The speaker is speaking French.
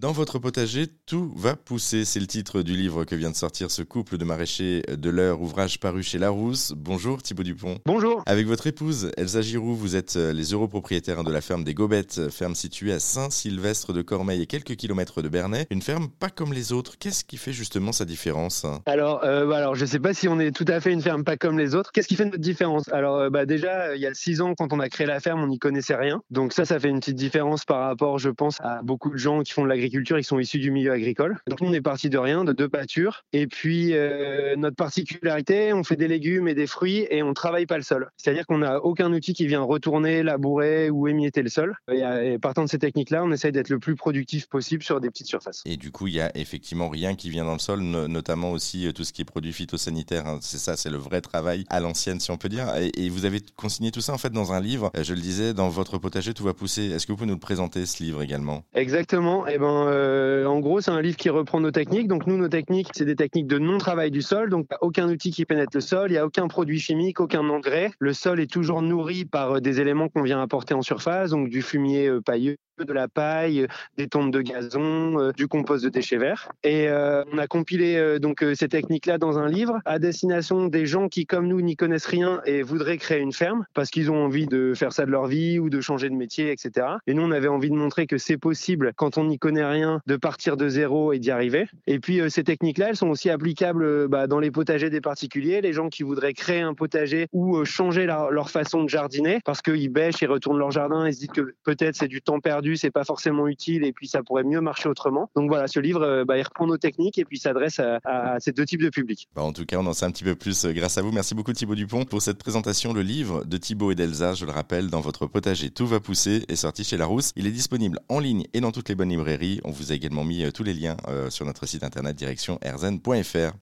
Dans votre potager, tout va pousser. C'est le titre du livre que vient de sortir ce couple de maraîchers de l'heure, ouvrage paru chez Larousse. Bonjour Thibaut Dupont. Bonjour. Avec votre épouse Elsa Giroux, vous êtes euh, les europropriétaires de la ferme des Gobettes, ferme située à Saint-Sylvestre de Cormeil et quelques kilomètres de Bernay. Une ferme pas comme les autres. Qu'est-ce qui fait justement sa différence? Alors, euh, alors je ne sais pas si on est tout à fait une ferme pas comme les autres. Qu'est-ce qui fait notre différence? Alors, euh, bah, déjà, il y a six ans, quand on a créé la ferme, on n'y connaissait rien. Donc ça, ça fait une petite différence par rapport, je pense, à beaucoup de gens qui font de l'agriculture qui sont issus du milieu agricole. Donc nous, on est parti de rien, de deux pâtures. Et puis, euh, notre particularité, on fait des légumes et des fruits et on travaille pas le sol. C'est-à-dire qu'on n'a aucun outil qui vient retourner, labourer ou émietter le sol. Et, partant de ces techniques-là, on essaye d'être le plus productif possible sur des petites surfaces. Et du coup, il y a effectivement rien qui vient dans le sol, notamment aussi euh, tout ce qui est produit phytosanitaire. Hein. C'est ça, c'est le vrai travail à l'ancienne, si on peut dire. Et, vous avez consigné tout ça en fait dans un livre. Euh, je le disais, dans votre potager, tout va pousser. Est-ce que vous pouvez nous le présenter ce livre également? Exactement. Et eh ben, euh, en gros, c'est un livre qui reprend nos techniques. Donc nous, nos techniques, c'est des techniques de non-travail du sol. Donc aucun outil qui pénètre le sol, il n'y a aucun produit chimique, aucun engrais. Le sol est toujours nourri par euh, des éléments qu'on vient apporter en surface, donc du fumier euh, pailleux, de la paille, des tontes de gazon, euh, du compost de déchets verts. Et euh, on a compilé euh, donc ces techniques-là dans un livre à destination des gens qui, comme nous, n'y connaissent rien et voudraient créer une ferme parce qu'ils ont envie de faire ça de leur vie ou de changer de métier, etc. Et nous, on avait envie de montrer que c'est possible quand on n'y connaît rien de partir de zéro et d'y arriver. Et puis ces techniques-là, elles sont aussi applicables bah, dans les potagers des particuliers, les gens qui voudraient créer un potager ou changer leur, leur façon de jardiner parce qu'ils bêchent et retournent leur jardin et se disent que peut-être c'est du temps perdu c'est pas forcément utile et puis ça pourrait mieux marcher autrement. Donc voilà, ce livre, euh, bah, il reprend nos techniques et puis s'adresse à, ces deux types de publics. Bah, en tout cas, on en sait un petit peu plus euh, grâce à vous. Merci beaucoup Thibaut Dupont pour cette présentation. Le livre de Thibaut et d'Elsa, je le rappelle, dans votre potager, tout va pousser, est sorti chez Larousse. Il est disponible en ligne et dans toutes les bonnes librairies. On vous a également mis euh, tous les liens sur notre site internet direction erzen.fr.